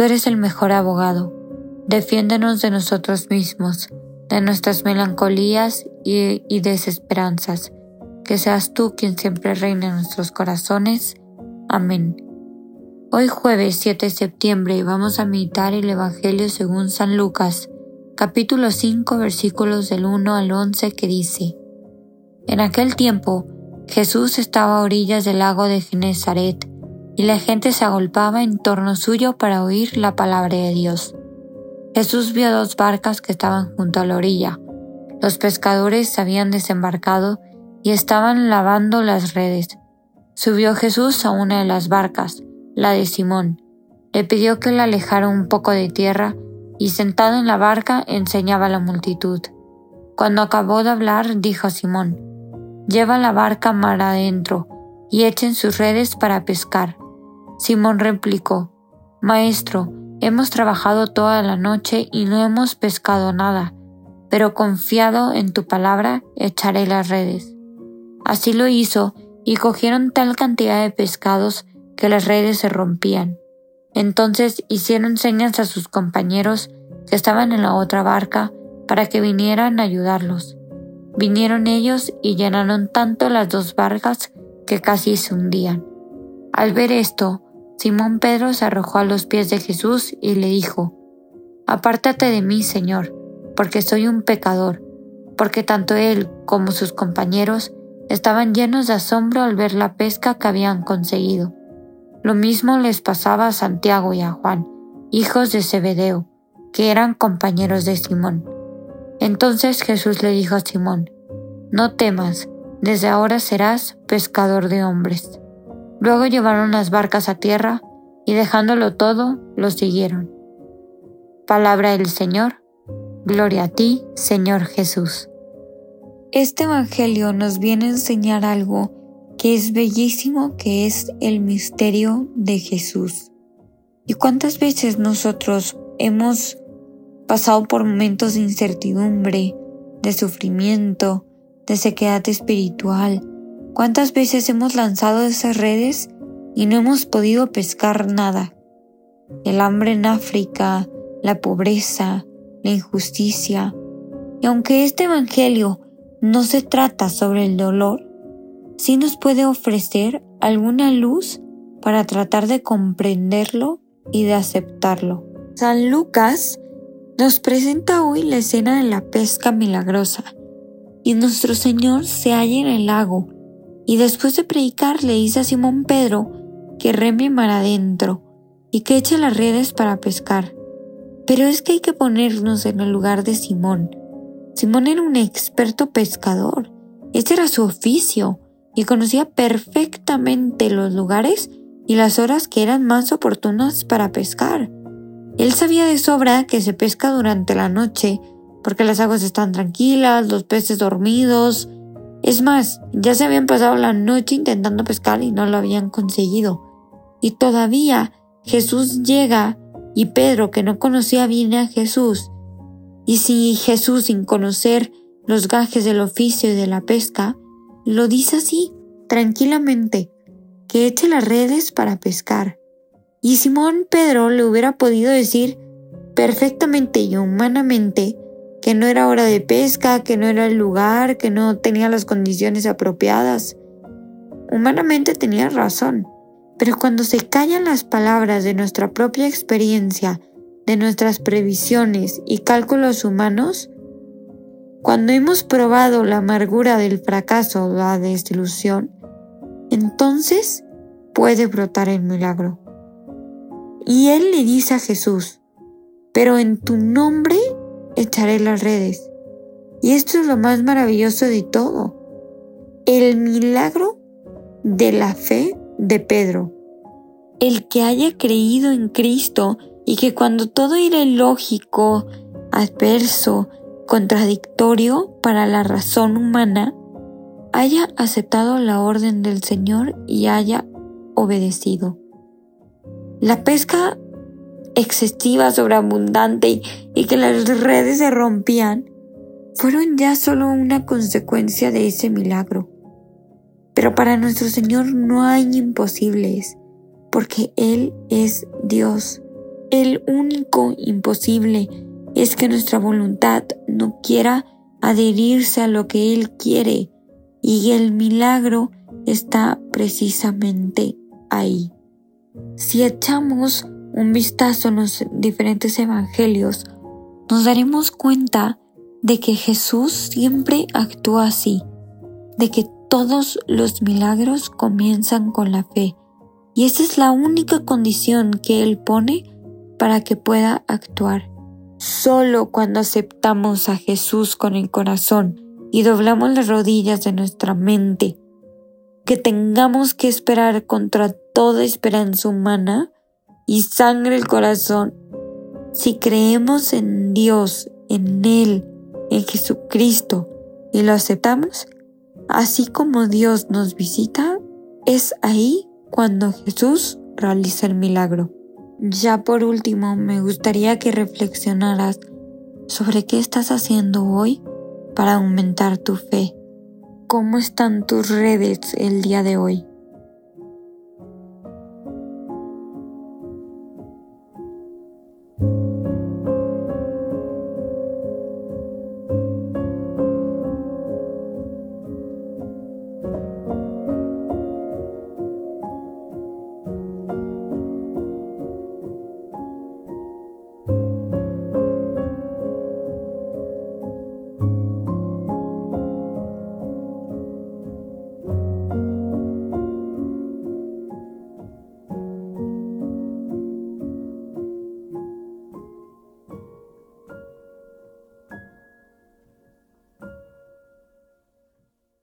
Tú eres el mejor abogado. Defiéndenos de nosotros mismos, de nuestras melancolías y, desesperanzas. Que seas tú quien siempre reine en nuestros corazones. Amén. Hoy jueves 7 de septiembre vamos a meditar el Evangelio según San Lucas, capítulo 5 versículos del 1 al 11 que dice, En aquel tiempo Jesús estaba a orillas del lago de Genezaret y la gente se agolpaba en torno suyo para oír la palabra de Dios. Jesús vio dos barcas que estaban junto a la orilla. Los pescadores se habían desembarcado y estaban lavando las redes. Subió Jesús a una de las barcas, la de Simón. Le pidió que la alejara un poco de tierra y sentado en la barca enseñaba a la multitud. Cuando acabó de hablar, dijo a Simón, Lleva la barca mar adentro y echen sus redes para pescar. Simón replicó, Maestro, hemos trabajado toda la noche y no hemos pescado nada, pero confiado en tu palabra echaré las redes. Así lo hizo, y cogieron tal cantidad de pescados que las redes se rompían. Entonces hicieron señas a sus compañeros que estaban en la otra barca para que vinieran a ayudarlos. Vinieron ellos y llenaron tanto las dos barcas que casi se hundían. Al ver esto, Simón Pedro se arrojó a los pies de Jesús y le dijo, Apártate de mí, Señor, porque soy un pecador, porque tanto él como sus compañeros estaban llenos de asombro al ver la pesca que habían conseguido. Lo mismo les pasaba a Santiago y a Juan, hijos de Zebedeo, que eran compañeros de Simón. Entonces Jesús le dijo a Simón, No temas, desde ahora serás pescador de hombres. Luego llevaron las barcas a tierra y dejándolo todo, los siguieron. Palabra del Señor. Gloria a ti, Señor Jesús. Este Evangelio nos viene a enseñar algo que es bellísimo, que es el misterio de Jesús. ¿Y cuántas veces nosotros hemos pasado por momentos de incertidumbre, de sufrimiento, de sequedad espiritual, ¿Cuántas veces hemos lanzado esas redes y no hemos podido pescar nada? El hambre en África, la pobreza, la injusticia. Y aunque este Evangelio no se trata sobre el dolor, sí nos puede ofrecer alguna luz para tratar de comprenderlo y de aceptarlo. San Lucas nos presenta hoy la escena de la pesca milagrosa y nuestro Señor se halla en el lago y después de predicar le dice a Simón Pedro que reme mar adentro y que eche las redes para pescar. Pero es que hay que ponernos en el lugar de Simón. Simón era un experto pescador. Este era su oficio y conocía perfectamente los lugares y las horas que eran más oportunas para pescar. Él sabía de sobra que se pesca durante la noche porque las aguas están tranquilas, los peces dormidos, es más, ya se habían pasado la noche intentando pescar y no lo habían conseguido. Y todavía Jesús llega y Pedro, que no conocía bien a Jesús, y si Jesús, sin conocer los gajes del oficio y de la pesca, lo dice así, tranquilamente, que eche las redes para pescar. Y Simón Pedro le hubiera podido decir perfectamente y humanamente que no era hora de pesca, que no era el lugar, que no tenía las condiciones apropiadas. Humanamente tenía razón, pero cuando se callan las palabras de nuestra propia experiencia, de nuestras previsiones y cálculos humanos, cuando hemos probado la amargura del fracaso o la desilusión, entonces puede brotar el milagro. Y él le dice a Jesús, pero en tu nombre echaré las redes. Y esto es lo más maravilloso de todo. El milagro de la fe de Pedro. El que haya creído en Cristo y que cuando todo era ilógico, adverso, contradictorio para la razón humana, haya aceptado la orden del Señor y haya obedecido. La pesca excesiva, sobreabundante y, que las redes se rompían fueron ya solo una consecuencia de ese milagro. Pero para nuestro Señor no hay imposibles, porque Él es Dios. El único imposible es que nuestra voluntad no quiera adherirse a lo que Él quiere, y el milagro está precisamente ahí. Si echamos un vistazo en los diferentes evangelios, nos daremos cuenta de que Jesús siempre actúa así, de que todos los milagros comienzan con la fe, y esa es la única condición que Él pone para que pueda actuar. Solo cuando aceptamos a Jesús con el corazón y doblamos las rodillas de nuestra mente, que tengamos que esperar contra toda esperanza humana y sangre el corazón, si creemos en Dios, en Él, en Jesucristo y lo aceptamos, así como Dios nos visita, es ahí cuando Jesús realiza el milagro. Ya por último, me gustaría que reflexionaras sobre qué estás haciendo hoy para aumentar tu fe. ¿Cómo están tus redes el día de hoy?